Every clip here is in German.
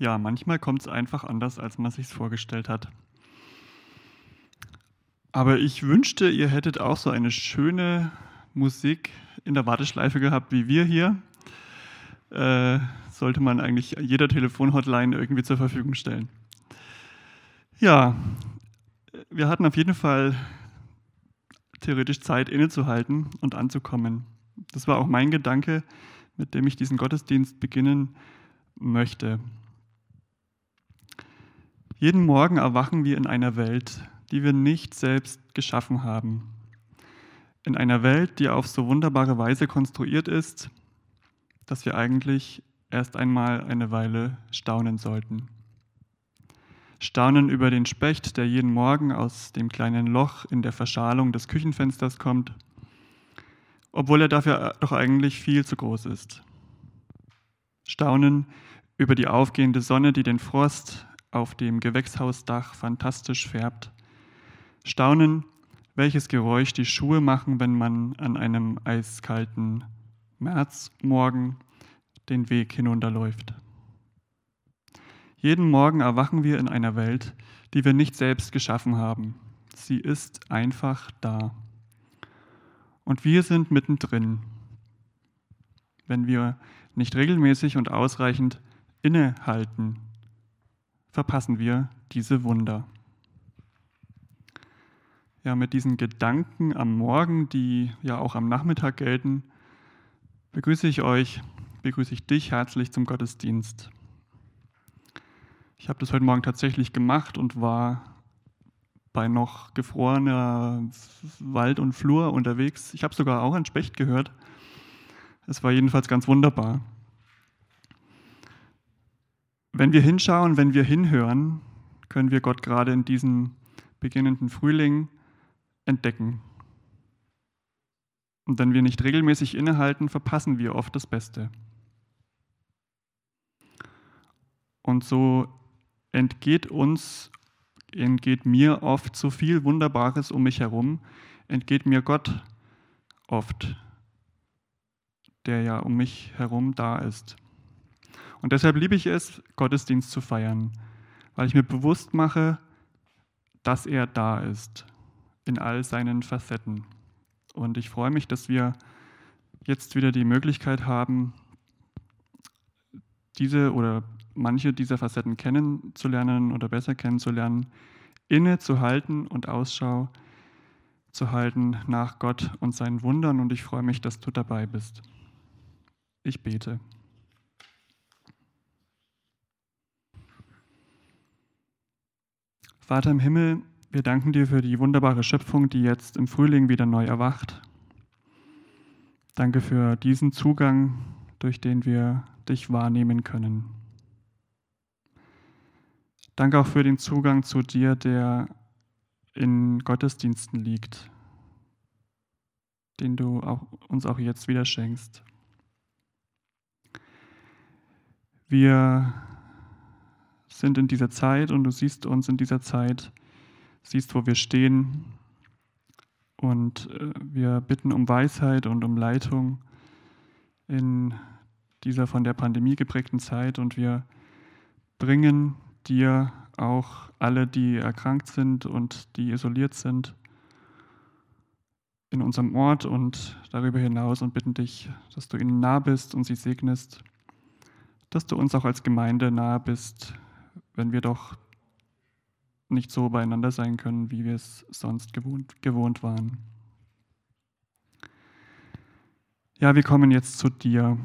ja, manchmal kommt es einfach anders, als man sich vorgestellt hat. Aber ich wünschte, ihr hättet auch so eine schöne Musik in der Warteschleife gehabt wie wir hier. Äh, sollte man eigentlich jeder Telefonhotline irgendwie zur Verfügung stellen. Ja, wir hatten auf jeden Fall theoretisch Zeit innezuhalten und anzukommen. Das war auch mein Gedanke, mit dem ich diesen Gottesdienst beginnen möchte. Jeden Morgen erwachen wir in einer Welt, die wir nicht selbst geschaffen haben. In einer Welt, die auf so wunderbare Weise konstruiert ist, dass wir eigentlich erst einmal eine Weile staunen sollten. Staunen über den Specht, der jeden Morgen aus dem kleinen Loch in der Verschalung des Küchenfensters kommt, obwohl er dafür doch eigentlich viel zu groß ist. Staunen über die aufgehende Sonne, die den Frost auf dem Gewächshausdach fantastisch färbt. Staunen, welches Geräusch die Schuhe machen, wenn man an einem eiskalten Märzmorgen den Weg hinunterläuft. Jeden Morgen erwachen wir in einer Welt, die wir nicht selbst geschaffen haben. Sie ist einfach da. Und wir sind mittendrin. Wenn wir nicht regelmäßig und ausreichend innehalten, verpassen wir diese Wunder. Ja, mit diesen Gedanken am Morgen, die ja auch am Nachmittag gelten, begrüße ich euch, begrüße ich dich herzlich zum Gottesdienst. Ich habe das heute Morgen tatsächlich gemacht und war bei noch gefrorener Wald und Flur unterwegs. Ich habe sogar auch ein Specht gehört. Es war jedenfalls ganz wunderbar. Wenn wir hinschauen, wenn wir hinhören, können wir Gott gerade in diesem beginnenden Frühling entdecken. Und wenn wir nicht regelmäßig innehalten, verpassen wir oft das Beste. Und so entgeht uns, entgeht mir oft so viel Wunderbares um mich herum, entgeht mir Gott oft, der ja um mich herum da ist. Und deshalb liebe ich es, Gottesdienst zu feiern, weil ich mir bewusst mache, dass er da ist, in all seinen Facetten. Und ich freue mich, dass wir jetzt wieder die Möglichkeit haben, diese oder manche dieser Facetten kennenzulernen oder besser kennenzulernen, innezuhalten und Ausschau zu halten nach Gott und seinen Wundern. Und ich freue mich, dass du dabei bist. Ich bete. Vater im Himmel, wir danken dir für die wunderbare Schöpfung, die jetzt im Frühling wieder neu erwacht. Danke für diesen Zugang, durch den wir dich wahrnehmen können. Danke auch für den Zugang zu dir, der in Gottesdiensten liegt, den du auch, uns auch jetzt wieder schenkst. Wir sind in dieser Zeit und du siehst uns in dieser Zeit, siehst, wo wir stehen. Und äh, wir bitten um Weisheit und um Leitung in dieser von der Pandemie geprägten Zeit und wir bringen dir auch alle, die erkrankt sind und die isoliert sind, in unserem Ort und darüber hinaus und bitten dich, dass du ihnen nah bist und sie segnest, dass du uns auch als Gemeinde nahe bist, wenn wir doch nicht so beieinander sein können, wie wir es sonst gewohnt, gewohnt waren. Ja, wir kommen jetzt zu dir.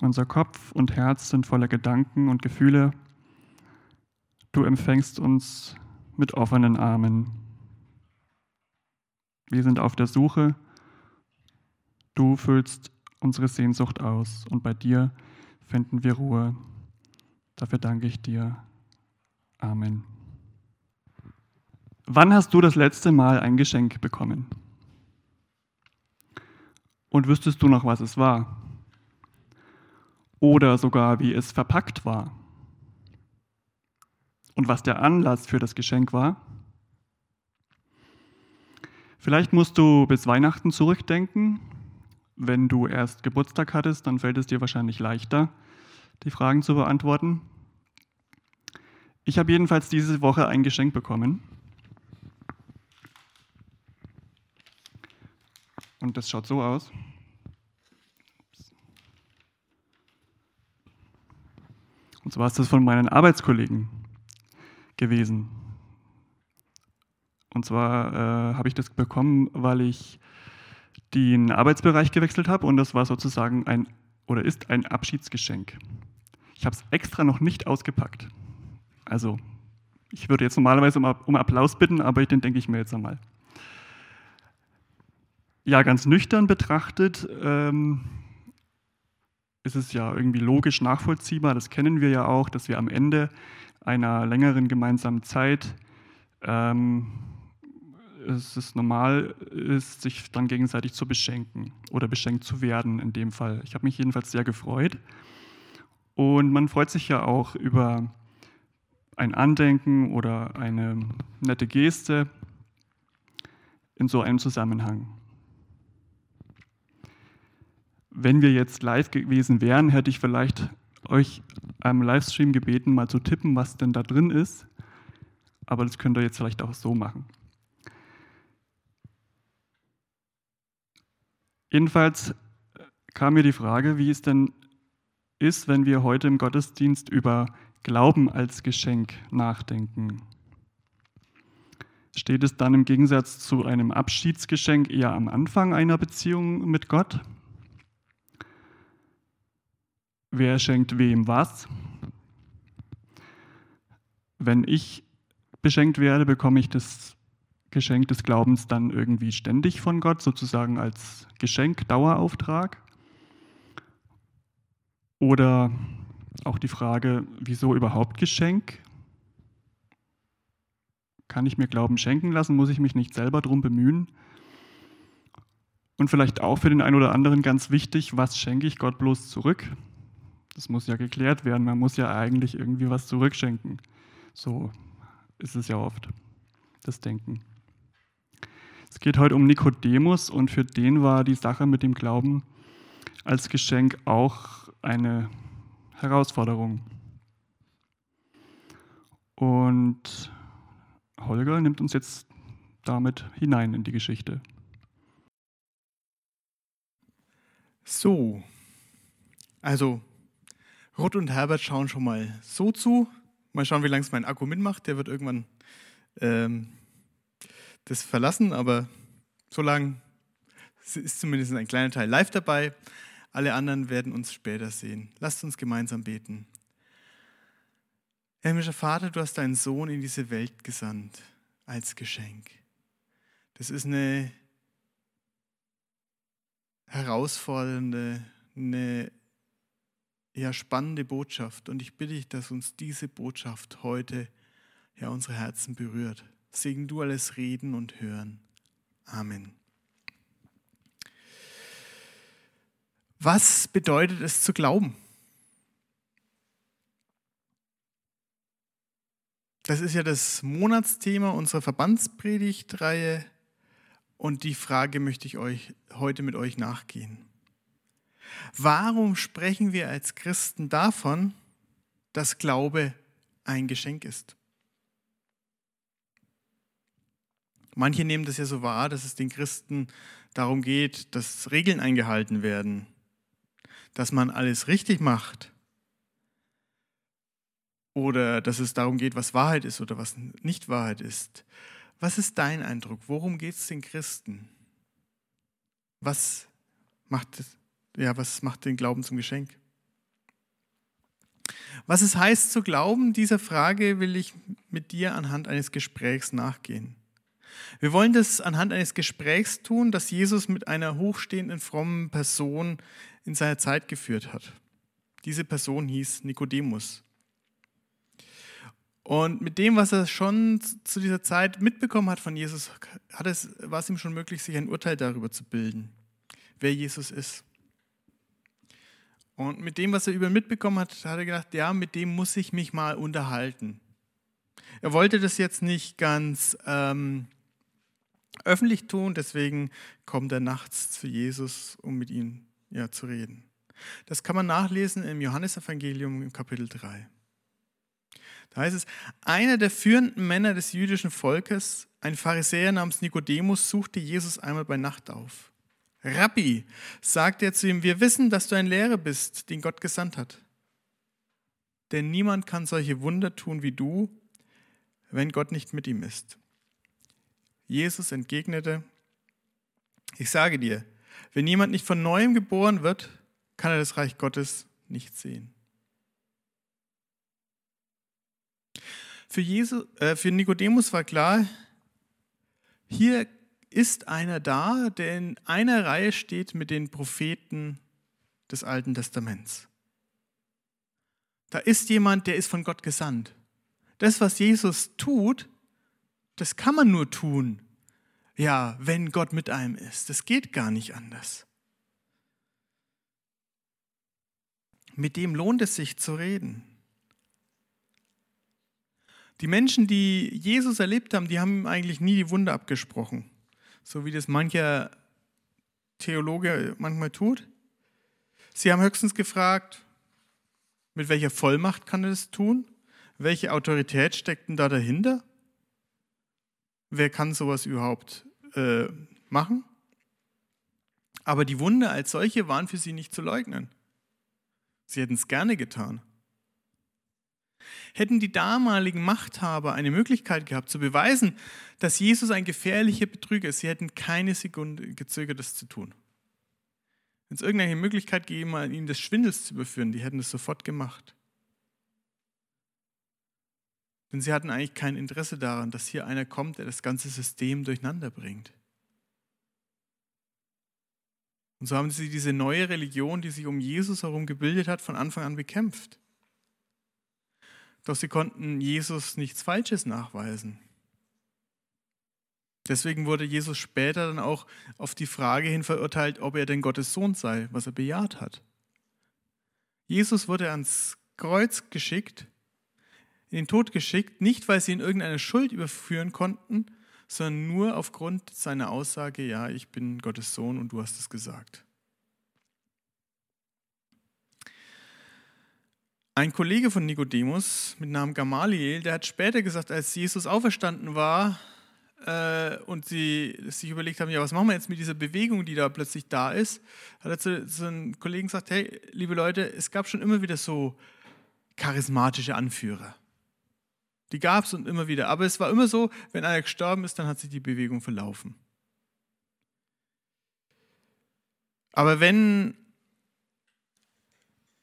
Unser Kopf und Herz sind voller Gedanken und Gefühle, Du empfängst uns mit offenen Armen. Wir sind auf der Suche. Du füllst unsere Sehnsucht aus und bei dir finden wir Ruhe. Dafür danke ich dir. Amen. Wann hast du das letzte Mal ein Geschenk bekommen? Und wüsstest du noch, was es war? Oder sogar, wie es verpackt war? und was der Anlass für das Geschenk war. Vielleicht musst du bis Weihnachten zurückdenken. Wenn du erst Geburtstag hattest, dann fällt es dir wahrscheinlich leichter, die Fragen zu beantworten. Ich habe jedenfalls diese Woche ein Geschenk bekommen. Und das schaut so aus. Und zwar ist das von meinen Arbeitskollegen gewesen. Und zwar äh, habe ich das bekommen, weil ich den Arbeitsbereich gewechselt habe und das war sozusagen ein oder ist ein Abschiedsgeschenk. Ich habe es extra noch nicht ausgepackt. Also, ich würde jetzt normalerweise um, Applaus bitten, aber den denke ich mir jetzt einmal. Ja, ganz nüchtern betrachtet ähm, ist es ja irgendwie logisch nachvollziehbar, das kennen wir ja auch, dass wir am Ende einer längeren gemeinsamen Zeit ähm, es ist normal ist, sich dann gegenseitig zu beschenken oder beschenkt zu werden in dem Fall. Ich habe mich jedenfalls sehr gefreut. Und man freut sich ja auch über ein Andenken oder eine nette Geste in so einem Zusammenhang. Wenn wir jetzt live gewesen wären, hätte ich vielleicht euch am Livestream gebeten, mal zu tippen, was denn da drin ist. Aber das könnt ihr jetzt vielleicht auch so machen. Jedenfalls kam mir die Frage, wie es denn ist, wenn wir heute im Gottesdienst über Glauben als Geschenk nachdenken. Steht es dann im Gegensatz zu einem Abschiedsgeschenk eher am Anfang einer Beziehung mit Gott? Wer schenkt wem was? Wenn ich beschenkt werde, bekomme ich das Geschenk des Glaubens dann irgendwie ständig von Gott, sozusagen als Geschenk, Dauerauftrag? Oder auch die Frage, wieso überhaupt Geschenk? Kann ich mir Glauben schenken lassen? Muss ich mich nicht selber darum bemühen? Und vielleicht auch für den einen oder anderen ganz wichtig, was schenke ich Gott bloß zurück? Das muss ja geklärt werden. Man muss ja eigentlich irgendwie was zurückschenken. So ist es ja oft, das Denken. Es geht heute um Nikodemus und für den war die Sache mit dem Glauben als Geschenk auch eine Herausforderung. Und Holger nimmt uns jetzt damit hinein in die Geschichte. So, also Ruth und Herbert schauen schon mal so zu. Mal schauen, wie lange es mein Akku mitmacht. Der wird irgendwann ähm, das verlassen, aber so lange ist zumindest ein kleiner Teil live dabei. Alle anderen werden uns später sehen. Lasst uns gemeinsam beten. Himmlischer Vater, du hast deinen Sohn in diese Welt gesandt als Geschenk. Das ist eine herausfordernde, eine ja, spannende Botschaft. Und ich bitte dich, dass uns diese Botschaft heute ja unsere Herzen berührt. Segen du alles Reden und Hören. Amen. Was bedeutet es zu glauben? Das ist ja das Monatsthema unserer Verbandspredigtreihe und die Frage möchte ich euch heute mit euch nachgehen. Warum sprechen wir als Christen davon, dass Glaube ein Geschenk ist? Manche nehmen das ja so wahr, dass es den Christen darum geht, dass Regeln eingehalten werden, dass man alles richtig macht oder dass es darum geht, was Wahrheit ist oder was nicht Wahrheit ist. Was ist dein Eindruck? Worum geht es den Christen? Was macht, ja, was macht den Glauben zum Geschenk? Was es heißt zu glauben, dieser Frage will ich mit dir anhand eines Gesprächs nachgehen. Wir wollen das anhand eines Gesprächs tun, das Jesus mit einer hochstehenden, frommen Person in seiner Zeit geführt hat. Diese Person hieß Nikodemus. Und mit dem, was er schon zu dieser Zeit mitbekommen hat von Jesus, hat es, war es ihm schon möglich, sich ein Urteil darüber zu bilden, wer Jesus ist. Und mit dem, was er über ihn mitbekommen hat, hat er gedacht, ja, mit dem muss ich mich mal unterhalten. Er wollte das jetzt nicht ganz ähm, öffentlich tun, deswegen kommt er nachts zu Jesus, um mit ihm ja, zu reden. Das kann man nachlesen im Johannesevangelium im Kapitel 3. Da heißt es, einer der führenden Männer des jüdischen Volkes, ein Pharisäer namens Nikodemus, suchte Jesus einmal bei Nacht auf. Rabbi, sagte er zu ihm, wir wissen, dass du ein Lehrer bist, den Gott gesandt hat. Denn niemand kann solche Wunder tun wie du, wenn Gott nicht mit ihm ist. Jesus entgegnete, ich sage dir, wenn jemand nicht von neuem geboren wird, kann er das Reich Gottes nicht sehen. Für, Jesus, äh, für Nikodemus war klar, hier ist einer da, der in einer Reihe steht mit den Propheten des Alten Testaments. Da ist jemand, der ist von Gott gesandt. Das, was Jesus tut, das kann man nur tun, ja, wenn Gott mit einem ist. Das geht gar nicht anders. Mit dem lohnt es sich zu reden. Die Menschen, die Jesus erlebt haben, die haben ihm eigentlich nie die Wunde abgesprochen, so wie das mancher Theologe manchmal tut. Sie haben höchstens gefragt, mit welcher Vollmacht kann er das tun? Welche Autorität steckt denn da dahinter? Wer kann sowas überhaupt äh, machen? Aber die Wunder als solche waren für sie nicht zu leugnen. Sie hätten es gerne getan. Hätten die damaligen Machthaber eine Möglichkeit gehabt zu beweisen, dass Jesus ein gefährlicher Betrüger ist, sie hätten keine Sekunde gezögert, das zu tun. Wenn es irgendeine Möglichkeit gegeben hat, ihn des Schwindels zu überführen, die hätten es sofort gemacht. Denn sie hatten eigentlich kein Interesse daran, dass hier einer kommt, der das ganze System durcheinander bringt. Und so haben sie diese neue Religion, die sich um Jesus herum gebildet hat, von Anfang an bekämpft. Doch sie konnten Jesus nichts Falsches nachweisen. Deswegen wurde Jesus später dann auch auf die Frage hin verurteilt, ob er denn Gottes Sohn sei, was er bejaht hat. Jesus wurde ans Kreuz geschickt, in den Tod geschickt, nicht weil sie ihn irgendeine Schuld überführen konnten, sondern nur aufgrund seiner Aussage, ja, ich bin Gottes Sohn und du hast es gesagt. Ein Kollege von Nikodemus mit Namen Gamaliel, der hat später gesagt, als Jesus auferstanden war, äh, und sie sich überlegt haben, ja, was machen wir jetzt mit dieser Bewegung, die da plötzlich da ist, hat er zu, zu Kollegen gesagt, hey, liebe Leute, es gab schon immer wieder so charismatische Anführer. Die gab es und immer wieder. Aber es war immer so, wenn einer gestorben ist, dann hat sich die Bewegung verlaufen. Aber wenn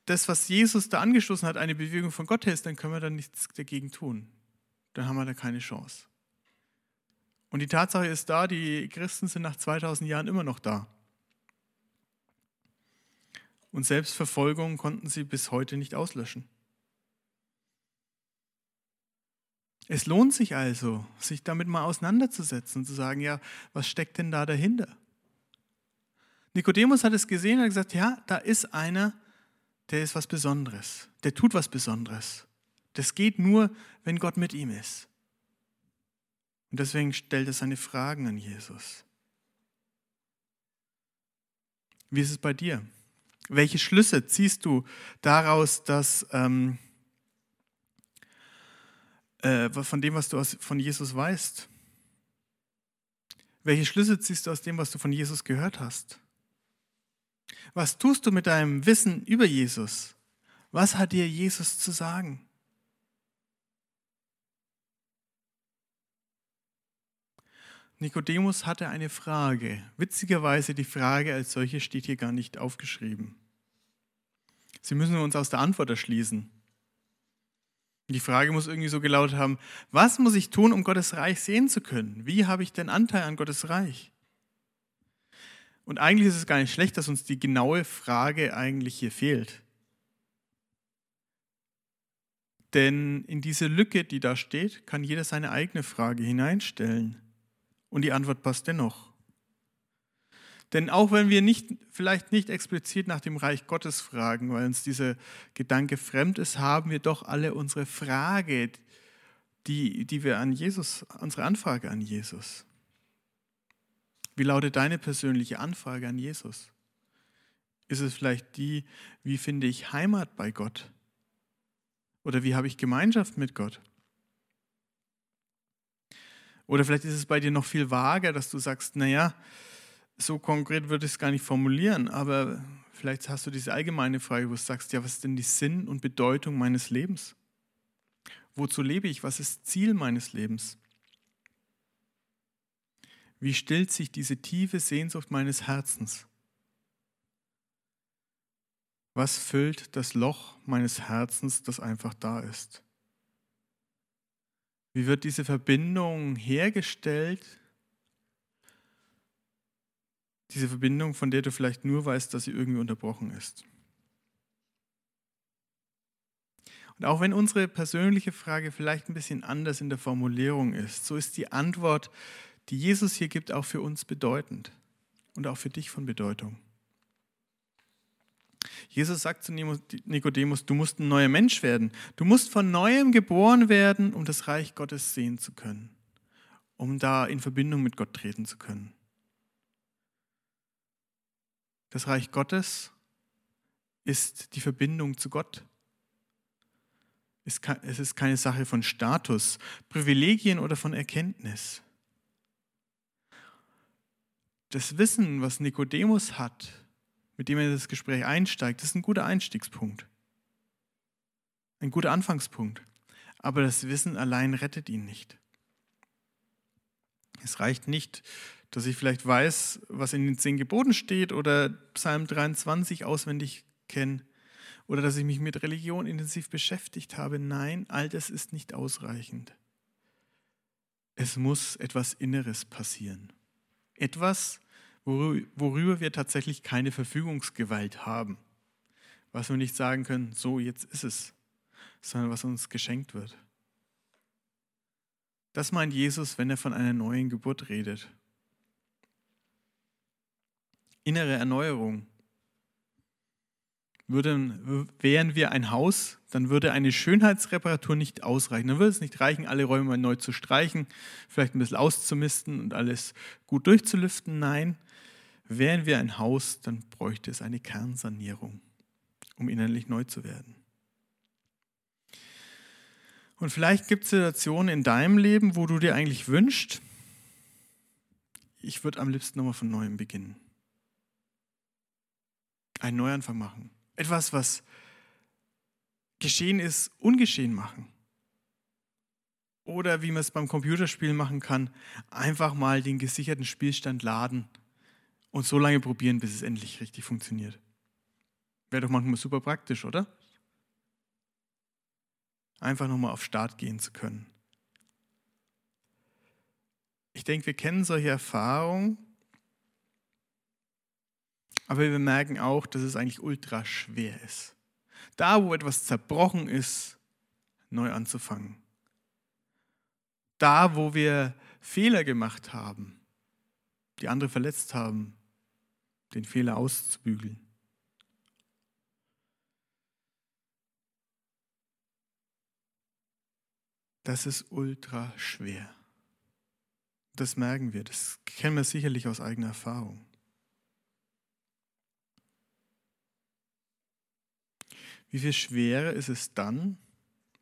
das, was Jesus da angestoßen hat, eine Bewegung von Gott ist, dann können wir da nichts dagegen tun. Dann haben wir da keine Chance. Und die Tatsache ist da, die Christen sind nach 2000 Jahren immer noch da. Und Selbstverfolgung konnten sie bis heute nicht auslöschen. Es lohnt sich also, sich damit mal auseinanderzusetzen und zu sagen, ja, was steckt denn da dahinter? Nikodemus hat es gesehen und hat gesagt, ja, da ist einer, der ist was Besonderes, der tut was Besonderes. Das geht nur, wenn Gott mit ihm ist. Und deswegen stellt er seine Fragen an Jesus. Wie ist es bei dir? Welche Schlüsse ziehst du daraus, dass ähm, äh, von dem, was du aus, von Jesus weißt? Welche Schlüsse ziehst du aus dem, was du von Jesus gehört hast? Was tust du mit deinem Wissen über Jesus? Was hat dir Jesus zu sagen? Nikodemus hatte eine Frage. Witzigerweise, die Frage als solche steht hier gar nicht aufgeschrieben. Sie müssen uns aus der Antwort erschließen. Die Frage muss irgendwie so gelautet haben, was muss ich tun, um Gottes Reich sehen zu können? Wie habe ich denn Anteil an Gottes Reich? Und eigentlich ist es gar nicht schlecht, dass uns die genaue Frage eigentlich hier fehlt. Denn in diese Lücke, die da steht, kann jeder seine eigene Frage hineinstellen. Und die Antwort passt dennoch. Denn auch wenn wir nicht, vielleicht nicht explizit nach dem Reich Gottes fragen, weil uns dieser Gedanke fremd ist, haben wir doch alle unsere Frage, die, die wir an Jesus, unsere Anfrage an Jesus. Wie lautet deine persönliche Anfrage an Jesus? Ist es vielleicht die, wie finde ich Heimat bei Gott? Oder wie habe ich Gemeinschaft mit Gott? Oder vielleicht ist es bei dir noch viel vager, dass du sagst, naja, so konkret würde ich es gar nicht formulieren, aber vielleicht hast du diese allgemeine Frage, wo du sagst, ja, was ist denn die Sinn und Bedeutung meines Lebens? Wozu lebe ich? Was ist Ziel meines Lebens? Wie stillt sich diese tiefe Sehnsucht meines Herzens? Was füllt das Loch meines Herzens, das einfach da ist? Wie wird diese Verbindung hergestellt? Diese Verbindung, von der du vielleicht nur weißt, dass sie irgendwie unterbrochen ist. Und auch wenn unsere persönliche Frage vielleicht ein bisschen anders in der Formulierung ist, so ist die Antwort, die Jesus hier gibt, auch für uns bedeutend und auch für dich von Bedeutung. Jesus sagt zu Nikodemus, du musst ein neuer Mensch werden. Du musst von neuem geboren werden, um das Reich Gottes sehen zu können, um da in Verbindung mit Gott treten zu können. Das Reich Gottes ist die Verbindung zu Gott. Es ist keine Sache von Status, Privilegien oder von Erkenntnis. Das Wissen, was Nikodemus hat, mit dem er in das Gespräch einsteigt, ist ein guter Einstiegspunkt. Ein guter Anfangspunkt. Aber das Wissen allein rettet ihn nicht. Es reicht nicht, dass ich vielleicht weiß, was in den zehn Geboten steht oder Psalm 23 auswendig kenne oder dass ich mich mit Religion intensiv beschäftigt habe. Nein, all das ist nicht ausreichend. Es muss etwas Inneres passieren. Etwas, worüber wir tatsächlich keine Verfügungsgewalt haben. Was wir nicht sagen können, so jetzt ist es, sondern was uns geschenkt wird. Das meint Jesus, wenn er von einer neuen Geburt redet. Innere Erneuerung. Würden, wären wir ein Haus, dann würde eine Schönheitsreparatur nicht ausreichen. Dann würde es nicht reichen, alle Räume neu zu streichen, vielleicht ein bisschen auszumisten und alles gut durchzulüften. Nein, Wären wir ein Haus, dann bräuchte es eine Kernsanierung, um innerlich neu zu werden. Und vielleicht gibt es Situationen in deinem Leben, wo du dir eigentlich wünschst, ich würde am liebsten nochmal von neuem beginnen. Einen Neuanfang machen. Etwas, was geschehen ist, ungeschehen machen. Oder wie man es beim Computerspielen machen kann, einfach mal den gesicherten Spielstand laden und so lange probieren, bis es endlich richtig funktioniert. Wäre doch manchmal super praktisch, oder? Einfach nochmal auf Start gehen zu können. Ich denke, wir kennen solche Erfahrungen, aber wir merken auch, dass es eigentlich ultra schwer ist. Da, wo etwas zerbrochen ist, neu anzufangen. Da, wo wir Fehler gemacht haben, die andere verletzt haben, den Fehler auszubügeln. Das ist ultra schwer. Das merken wir, das kennen wir sicherlich aus eigener Erfahrung. Wie viel schwerer ist es dann,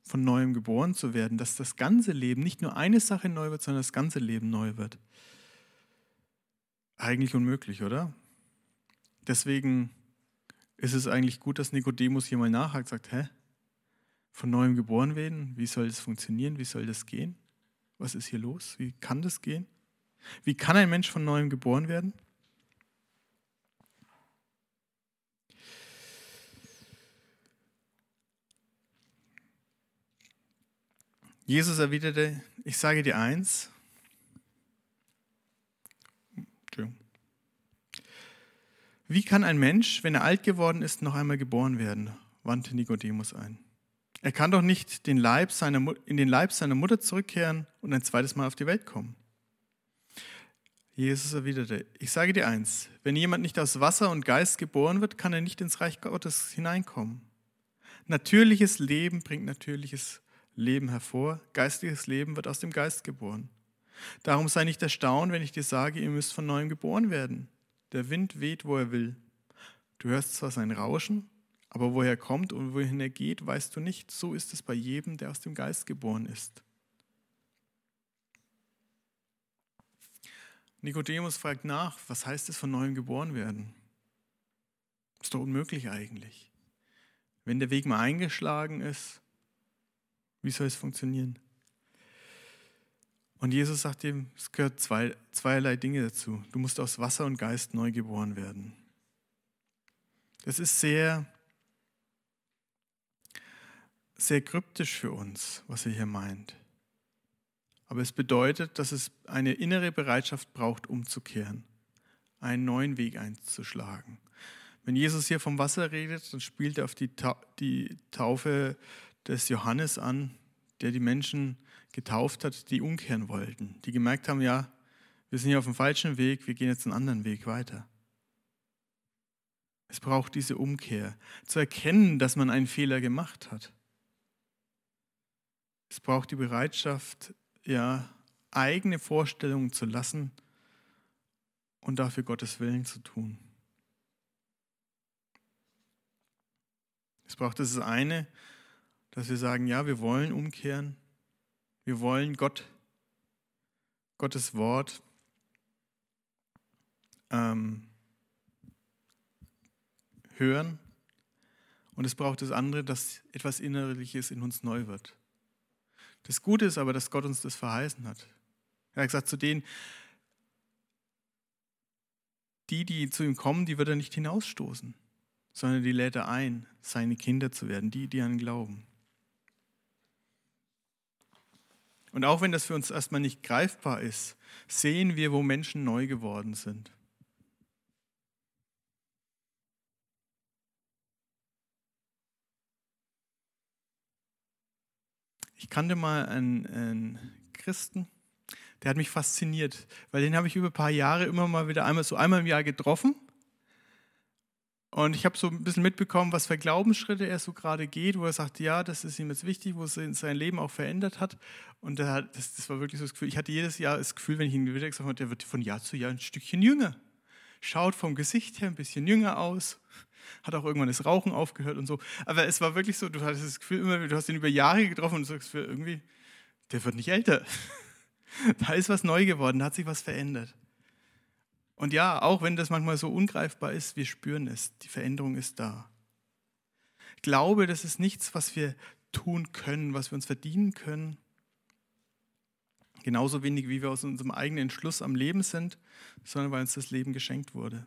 von neuem geboren zu werden, dass das ganze Leben, nicht nur eine Sache neu wird, sondern das ganze Leben neu wird. Eigentlich unmöglich, oder? Deswegen ist es eigentlich gut, dass Nikodemus hier mal nachhakt, sagt, hä? Von neuem geboren werden? Wie soll das funktionieren? Wie soll das gehen? Was ist hier los? Wie kann das gehen? Wie kann ein Mensch von neuem geboren werden? Jesus erwiderte, ich sage dir eins, Wie kann ein Mensch, wenn er alt geworden ist, noch einmal geboren werden? wandte Nikodemus ein. Er kann doch nicht den Leib seiner, in den Leib seiner Mutter zurückkehren und ein zweites Mal auf die Welt kommen. Jesus erwiderte, ich sage dir eins, wenn jemand nicht aus Wasser und Geist geboren wird, kann er nicht ins Reich Gottes hineinkommen. Natürliches Leben bringt natürliches Leben hervor, geistliches Leben wird aus dem Geist geboren. Darum sei nicht erstaunt, wenn ich dir sage, ihr müsst von neuem geboren werden. Der Wind weht, wo er will. Du hörst zwar sein Rauschen, Aber woher er kommt und wohin er geht, weißt du nicht. So ist es bei jedem, der aus dem Geist geboren ist. Nikodemus fragt nach, was heißt es von neuem geboren werden? Ist doch unmöglich eigentlich. Wenn der Weg mal eingeschlagen ist, wie soll es funktionieren? Und Jesus sagt ihm, es gehört zwei, zweierlei Dinge dazu. Du musst aus Wasser und Geist neu geboren werden. Das ist sehr, sehr kryptisch für uns, was er hier meint. Aber es bedeutet, dass es eine innere Bereitschaft braucht, umzukehren, einen neuen Weg einzuschlagen. Wenn Jesus hier vom Wasser redet, dann spielt er auf die, die Taufe des Johannes an, der die Menschen getauft hat, die umkehren wollten, die gemerkt haben, ja, wir sind hier auf dem falschen Weg, wir gehen jetzt einen anderen Weg weiter. Es braucht diese Umkehr, zu erkennen, dass man einen Fehler gemacht hat. Es braucht die Bereitschaft, ja, eigene Vorstellungen zu lassen und dafür Gottes Willen zu tun. Es braucht das eine, dass wir sagen, ja, wir wollen umkehren, wir wollen Gott, Gottes Wort ähm, hören. Und es braucht das andere, dass etwas Innerliches in uns neu wird. Das Gute ist aber, dass Gott uns das verheißen hat. Er hat gesagt, zu denen, die, die zu ihm kommen, die wird er nicht hinausstoßen, sondern die lädt er ein, seine Kinder zu werden, die, die an ihn glauben. Und auch wenn das für uns erstmal nicht greifbar ist, sehen wir, wo Menschen neu geworden sind. Ich kannte mal einen, einen Christen, der hat mich fasziniert, weil den habe ich über ein paar Jahre immer mal wieder einmal so einmal im Jahr getroffen. Und ich habe so ein bisschen mitbekommen, was für Glaubensschritte er so gerade geht, wo er sagt, ja, das ist ihm jetzt wichtig, wo es sein Leben auch verändert hat. Und das, das, war wirklich so das Gefühl, ich hatte jedes Jahr das Gefühl, wenn ich ihn wieder gesagt habe, der wird von Jahr zu Jahr ein Stückchen jünger. Schaut vom Gesicht her ein bisschen jünger aus hat auch irgendwann das Rauchen aufgehört und so. Aber es war wirklich so, du hattest das Gefühl immer, du hast ihn über Jahre getroffen und du sagst, irgendwie, der wird nicht älter. Da ist was neu geworden, da hat sich was verändert. Und ja, auch wenn das manchmal so ungreifbar ist, wir spüren es, die Veränderung ist da. Glaube, das ist nichts, was wir tun können, was wir uns verdienen können. Genauso wenig, wie wir aus unserem eigenen Entschluss am Leben sind, sondern weil uns das Leben geschenkt wurde.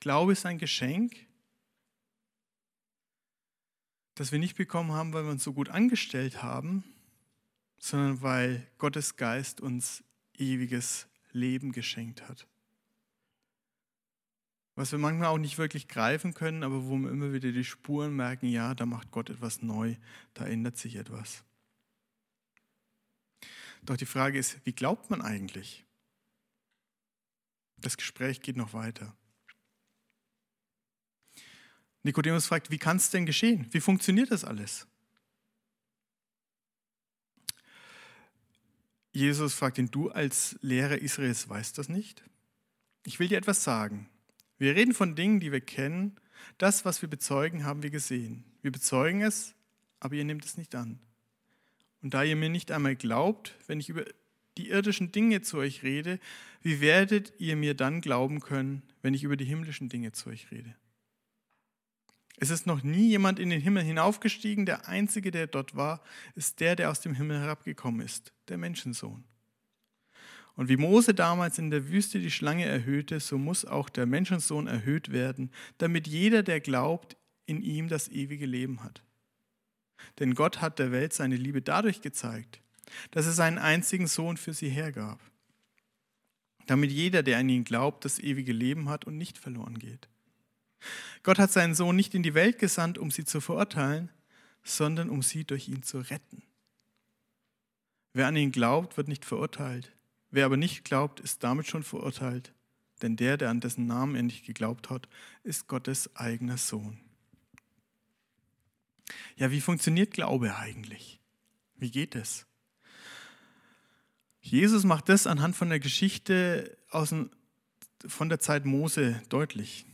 Glaube ist ein Geschenk, das wir nicht bekommen haben, weil wir uns so gut angestellt haben, sondern weil Gottes Geist uns ewiges Leben geschenkt hat. Was wir manchmal auch nicht wirklich greifen können, aber wo wir immer wieder die Spuren merken, ja, da macht Gott etwas neu, da ändert sich etwas. Doch die Frage ist, wie glaubt man eigentlich? Das Gespräch geht noch weiter. Nikodemus fragt, wie kann es denn geschehen? Wie funktioniert das alles? Jesus fragt ihn, du als Lehrer Israels weißt das nicht? Ich will dir etwas sagen. Wir reden von Dingen, die wir kennen. Das, was wir bezeugen, haben wir gesehen. Wir bezeugen es, aber ihr nehmt es nicht an. Und da ihr mir nicht einmal glaubt, wenn ich über die irdischen Dinge zu euch rede, wie werdet ihr mir dann glauben können, wenn ich über die himmlischen Dinge zu euch rede? Es ist noch nie jemand in den Himmel hinaufgestiegen. Der Einzige, der dort war, ist der, der aus dem Himmel herabgekommen ist, der Menschensohn. Und wie Mose damals in der Wüste die Schlange erhöhte, so muss auch der Menschensohn erhöht werden, damit jeder, der glaubt, in ihm das ewige Leben hat. Denn Gott hat der Welt seine Liebe dadurch gezeigt, dass er seinen einzigen Sohn für sie hergab, damit jeder, der an ihn glaubt, das ewige Leben hat und nicht verloren geht. Gott hat seinen Sohn nicht in die Welt gesandt, um sie zu verurteilen, sondern um sie durch ihn zu retten. Wer an ihn glaubt, wird nicht verurteilt. Wer aber nicht glaubt, ist damit schon verurteilt. Denn der, der an dessen Namen er nicht geglaubt hat, ist Gottes eigener Sohn. Ja, wie funktioniert Glaube eigentlich? Wie geht es? Jesus macht das anhand von der Geschichte aus, von der Zeit Mose deutlich.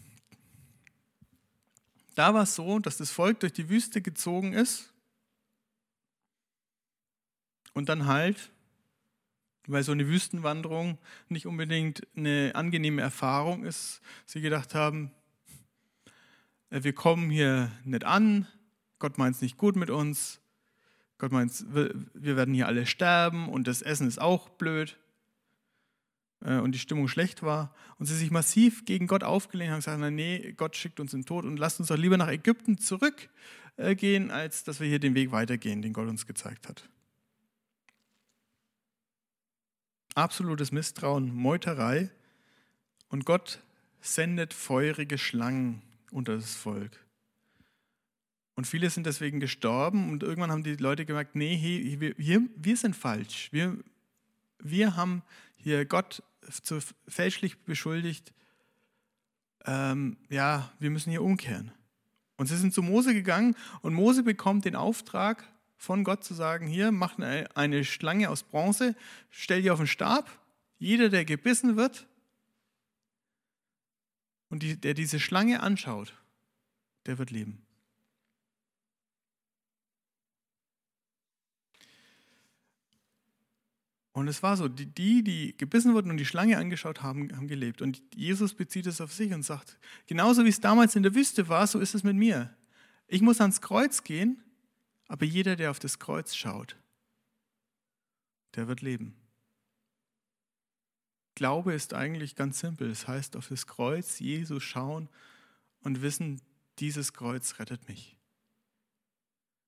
Da war es so, dass das Volk durch die Wüste gezogen ist und dann halt, weil so eine Wüstenwanderung nicht unbedingt eine angenehme Erfahrung ist, sie gedacht haben, äh, wir kommen hier nicht an, Gott meint es nicht gut mit uns, Gott meint, wir werden hier alle sterben und das Essen ist auch blöd äh, und die Stimmung schlecht war. Und sie sich massiv gegen Gott aufgelehnt haben und gesagt, nee, Gott schickt uns in den Tod und lasst uns doch lieber nach Ägypten zurückgehen, als dass wir hier den Weg weitergehen, den Gott uns gezeigt hat. Absolutes Misstrauen, Meuterei und Gott sendet feurige Schlangen unter das Volk. Und viele sind deswegen gestorben und irgendwann haben die Leute gemerkt, nee, hier, wir, wir sind falsch. Wir, wir haben hier Gott zu fälschlich beschuldigt. Ähm, ja, wir müssen hier umkehren. Und sie sind zu Mose gegangen und Mose bekommt den Auftrag von Gott zu sagen, hier, mach eine Schlange aus Bronze, stell die auf den Stab. Jeder, der gebissen wird und die, der diese Schlange anschaut, der wird leben. Und es war so, die, die gebissen wurden und die Schlange angeschaut haben, haben gelebt. Und Jesus bezieht es auf sich und sagt, genauso wie es damals in der Wüste war, so ist es mit mir. Ich muss ans Kreuz gehen, aber jeder, der auf das Kreuz schaut, der wird leben. Glaube ist eigentlich ganz simpel. Es heißt, auf das Kreuz Jesus schauen und wissen, dieses Kreuz rettet mich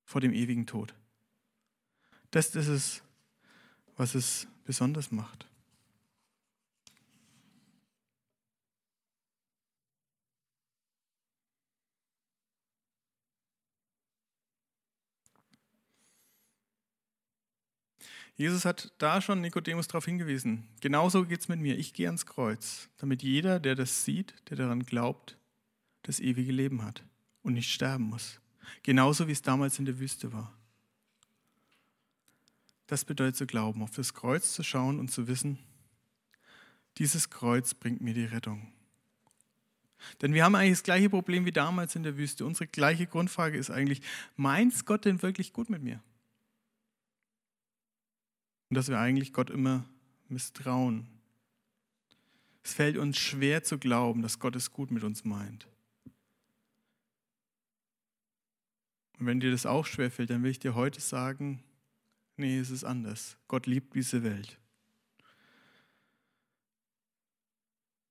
vor dem ewigen Tod. Das ist es, was es besonders macht. Jesus hat da schon Nikodemus darauf hingewiesen. Genauso geht es mit mir. Ich gehe ans Kreuz, damit jeder, der das sieht, der daran glaubt, das ewige Leben hat und nicht sterben muss. Genauso wie es damals in der Wüste war. Das bedeutet zu glauben, auf das Kreuz zu schauen und zu wissen, dieses Kreuz bringt mir die Rettung. Denn wir haben eigentlich das gleiche Problem wie damals in der Wüste. Unsere gleiche Grundfrage ist eigentlich, meint Gott denn wirklich gut mit mir? Und dass wir eigentlich Gott immer misstrauen. Es fällt uns schwer zu glauben, dass Gott es gut mit uns meint. Und wenn dir das auch schwer fällt, dann will ich dir heute sagen, Nee, es ist anders. Gott liebt diese Welt.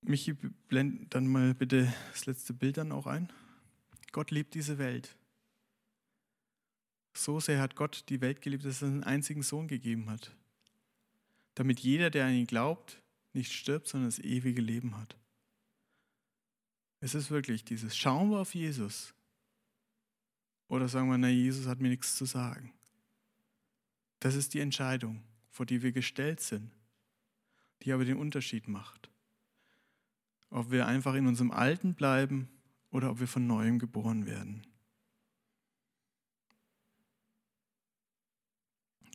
Michi, blend dann mal bitte das letzte Bild dann auch ein. Gott liebt diese Welt. So sehr hat Gott die Welt geliebt, dass er einen einzigen Sohn gegeben hat. Damit jeder, der an ihn glaubt, nicht stirbt, sondern das ewige Leben hat. Es ist wirklich dieses, schauen wir auf Jesus. Oder sagen wir, na, Jesus hat mir nichts zu sagen. Das ist die Entscheidung, vor die wir gestellt sind, die aber den Unterschied macht. Ob wir einfach in unserem Alten bleiben oder ob wir von neuem geboren werden.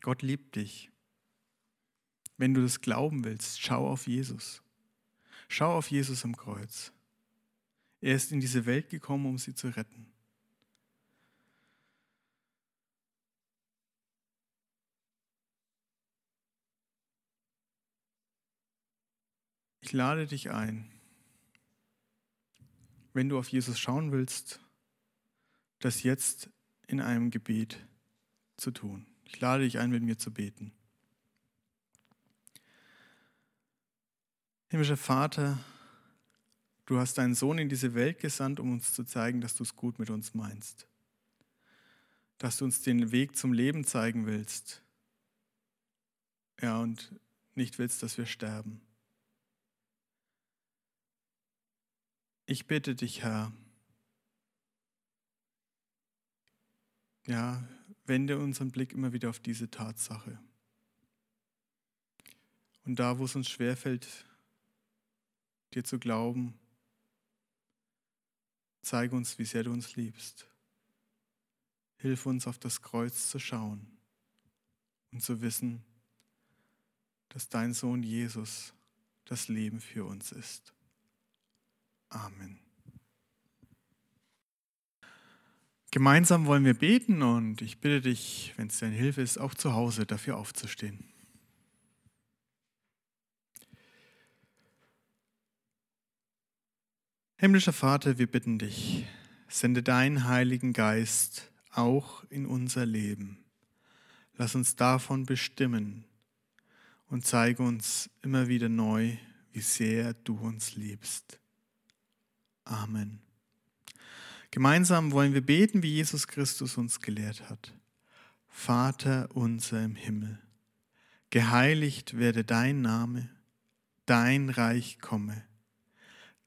Gott liebt dich. Wenn du das glauben willst, schau auf Jesus. Schau auf Jesus am Kreuz. Er ist in diese Welt gekommen, um sie zu retten. Ich lade dich ein, wenn du auf Jesus schauen willst, das jetzt in einem Gebet zu tun. Ich lade dich ein, mit mir zu beten. Himmlischer Vater, du hast deinen Sohn in diese Welt gesandt, um uns zu zeigen, dass du es gut mit uns meinst. Dass du uns den Weg zum Leben zeigen willst. Ja, und nicht willst, dass wir sterben. Ich bitte dich, Herr, ja, wende unseren Blick immer wieder auf diese Tatsache. Und da, wo es uns schwerfällt, dir zu glauben, zeige uns, wie sehr du uns liebst. Hilf uns, auf das Kreuz zu schauen und zu wissen, dass dein Sohn Jesus das Leben für uns ist. Amen. Gemeinsam wollen wir beten und ich bitte dich, wenn es deine Hilfe ist, auch zu Hause dafür aufzustehen. Himmlischer Vater, wir bitten dich, sende deinen Heiligen Geist auch in unser Leben. Lass uns davon bestimmen und zeige uns immer wieder neu, wie sehr du uns liebst. Amen. Gemeinsam wollen wir beten, wie Jesus Christus uns gelehrt hat. Vater unser im Himmel, geheiligt werde dein Name, dein Reich komme,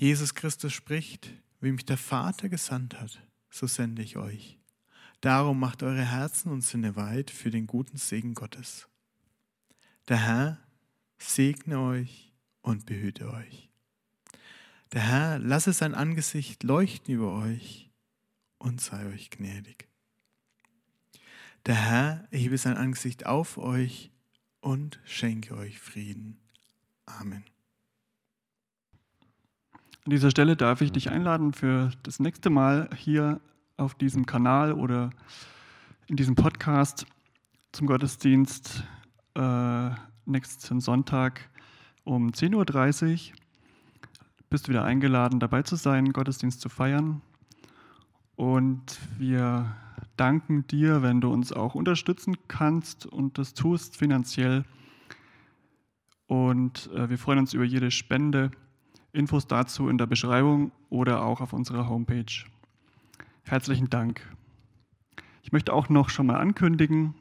Jesus Christus spricht, wie mich der Vater gesandt hat, so sende ich euch. Darum macht eure Herzen und Sinne weit für den guten Segen Gottes. Der Herr segne euch und behüte euch. Der Herr lasse sein Angesicht leuchten über euch und sei euch gnädig. Der Herr erhebe sein Angesicht auf euch und schenke euch Frieden. Amen. An dieser Stelle darf ich dich einladen, für das nächste Mal hier auf diesem Kanal oder in diesem Podcast zum Gottesdienst äh, nächsten Sonntag um 10.30 Uhr bist du wieder eingeladen, dabei zu sein, Gottesdienst zu feiern. Und wir danken dir, wenn du uns auch unterstützen kannst und das tust finanziell. Und äh, wir freuen uns über jede Spende. Infos dazu in der Beschreibung oder auch auf unserer Homepage. Herzlichen Dank. Ich möchte auch noch schon mal ankündigen,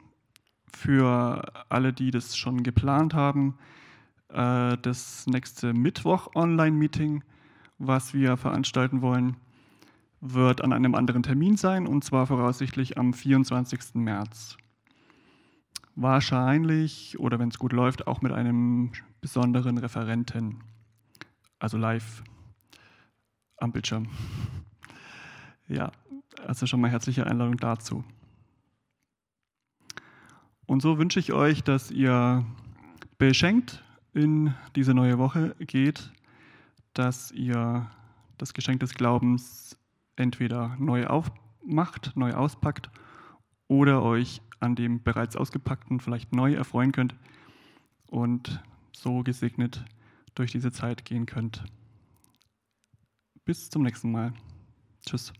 für alle, die das schon geplant haben, äh, das nächste Mittwoch-Online-Meeting, was wir veranstalten wollen, wird an einem anderen Termin sein, und zwar voraussichtlich am 24. März. Wahrscheinlich, oder wenn es gut läuft, auch mit einem besonderen Referenten, also live am Bildschirm. Ja, also schon mal herzliche Einladung dazu. Und so wünsche ich euch, dass ihr beschenkt in diese neue Woche geht, dass ihr das Geschenk des Glaubens entweder neu aufmacht, neu auspackt oder euch an dem bereits ausgepackten vielleicht neu erfreuen könnt und so gesegnet durch diese Zeit gehen könnt. Bis zum nächsten Mal. Tschüss.